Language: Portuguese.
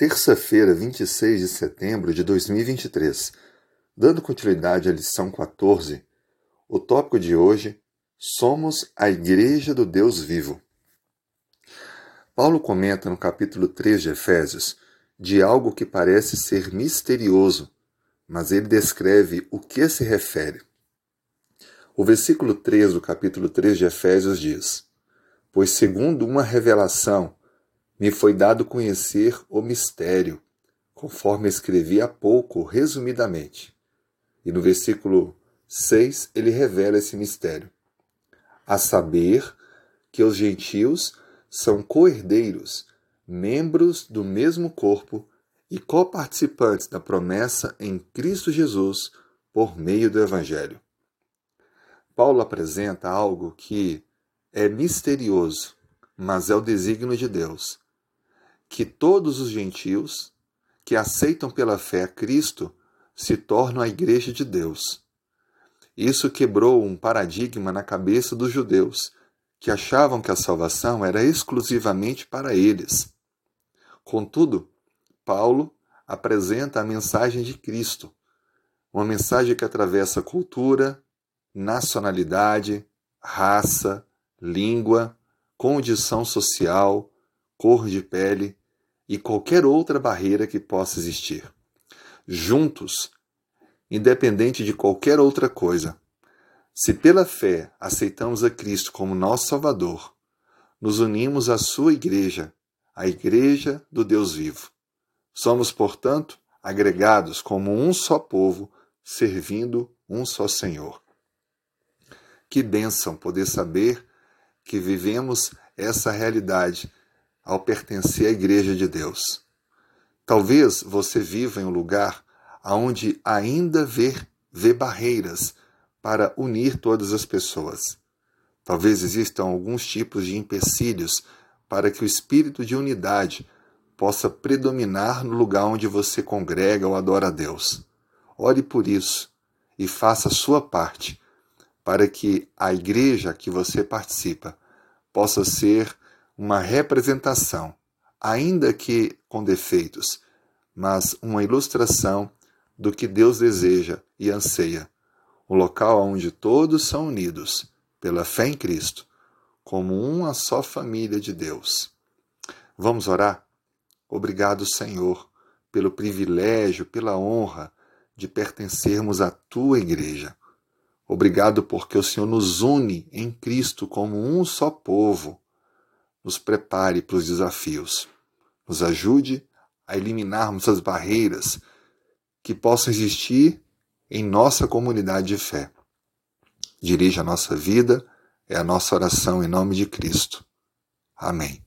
terça-feira, 26 de setembro de 2023. Dando continuidade à lição 14, o tópico de hoje: Somos a Igreja do Deus Vivo. Paulo comenta no capítulo 3 de Efésios de algo que parece ser misterioso, mas ele descreve o que se refere. O versículo 3 do capítulo 3 de Efésios diz: Pois, segundo uma revelação, me foi dado conhecer o mistério, conforme escrevi há pouco, resumidamente. E no versículo 6 ele revela esse mistério. A saber que os gentios são coerdeiros, membros do mesmo corpo e coparticipantes da promessa em Cristo Jesus por meio do Evangelho. Paulo apresenta algo que é misterioso, mas é o desígnio de Deus que todos os gentios que aceitam pela fé Cristo se tornam a Igreja de Deus. Isso quebrou um paradigma na cabeça dos judeus, que achavam que a salvação era exclusivamente para eles. Contudo, Paulo apresenta a mensagem de Cristo, uma mensagem que atravessa cultura, nacionalidade, raça, língua, condição social, cor de pele e qualquer outra barreira que possa existir. Juntos, independente de qualquer outra coisa, se pela fé aceitamos a Cristo como nosso Salvador, nos unimos à Sua Igreja, a Igreja do Deus vivo. Somos, portanto, agregados como um só povo, servindo um só Senhor. Que bênção poder saber que vivemos essa realidade ao pertencer à Igreja de Deus. Talvez você viva em um lugar onde ainda vê, vê barreiras para unir todas as pessoas. Talvez existam alguns tipos de empecilhos para que o espírito de unidade possa predominar no lugar onde você congrega ou adora a Deus. Ore por isso e faça a sua parte para que a igreja que você participa possa ser uma representação, ainda que com defeitos, mas uma ilustração do que Deus deseja e anseia. Um local onde todos são unidos pela fé em Cristo, como uma só família de Deus. Vamos orar? Obrigado, Senhor, pelo privilégio, pela honra de pertencermos à tua igreja. Obrigado porque o Senhor nos une em Cristo como um só povo nos prepare para os desafios, nos ajude a eliminarmos as barreiras que possam existir em nossa comunidade de fé. Dirija a nossa vida, é a nossa oração em nome de Cristo. Amém.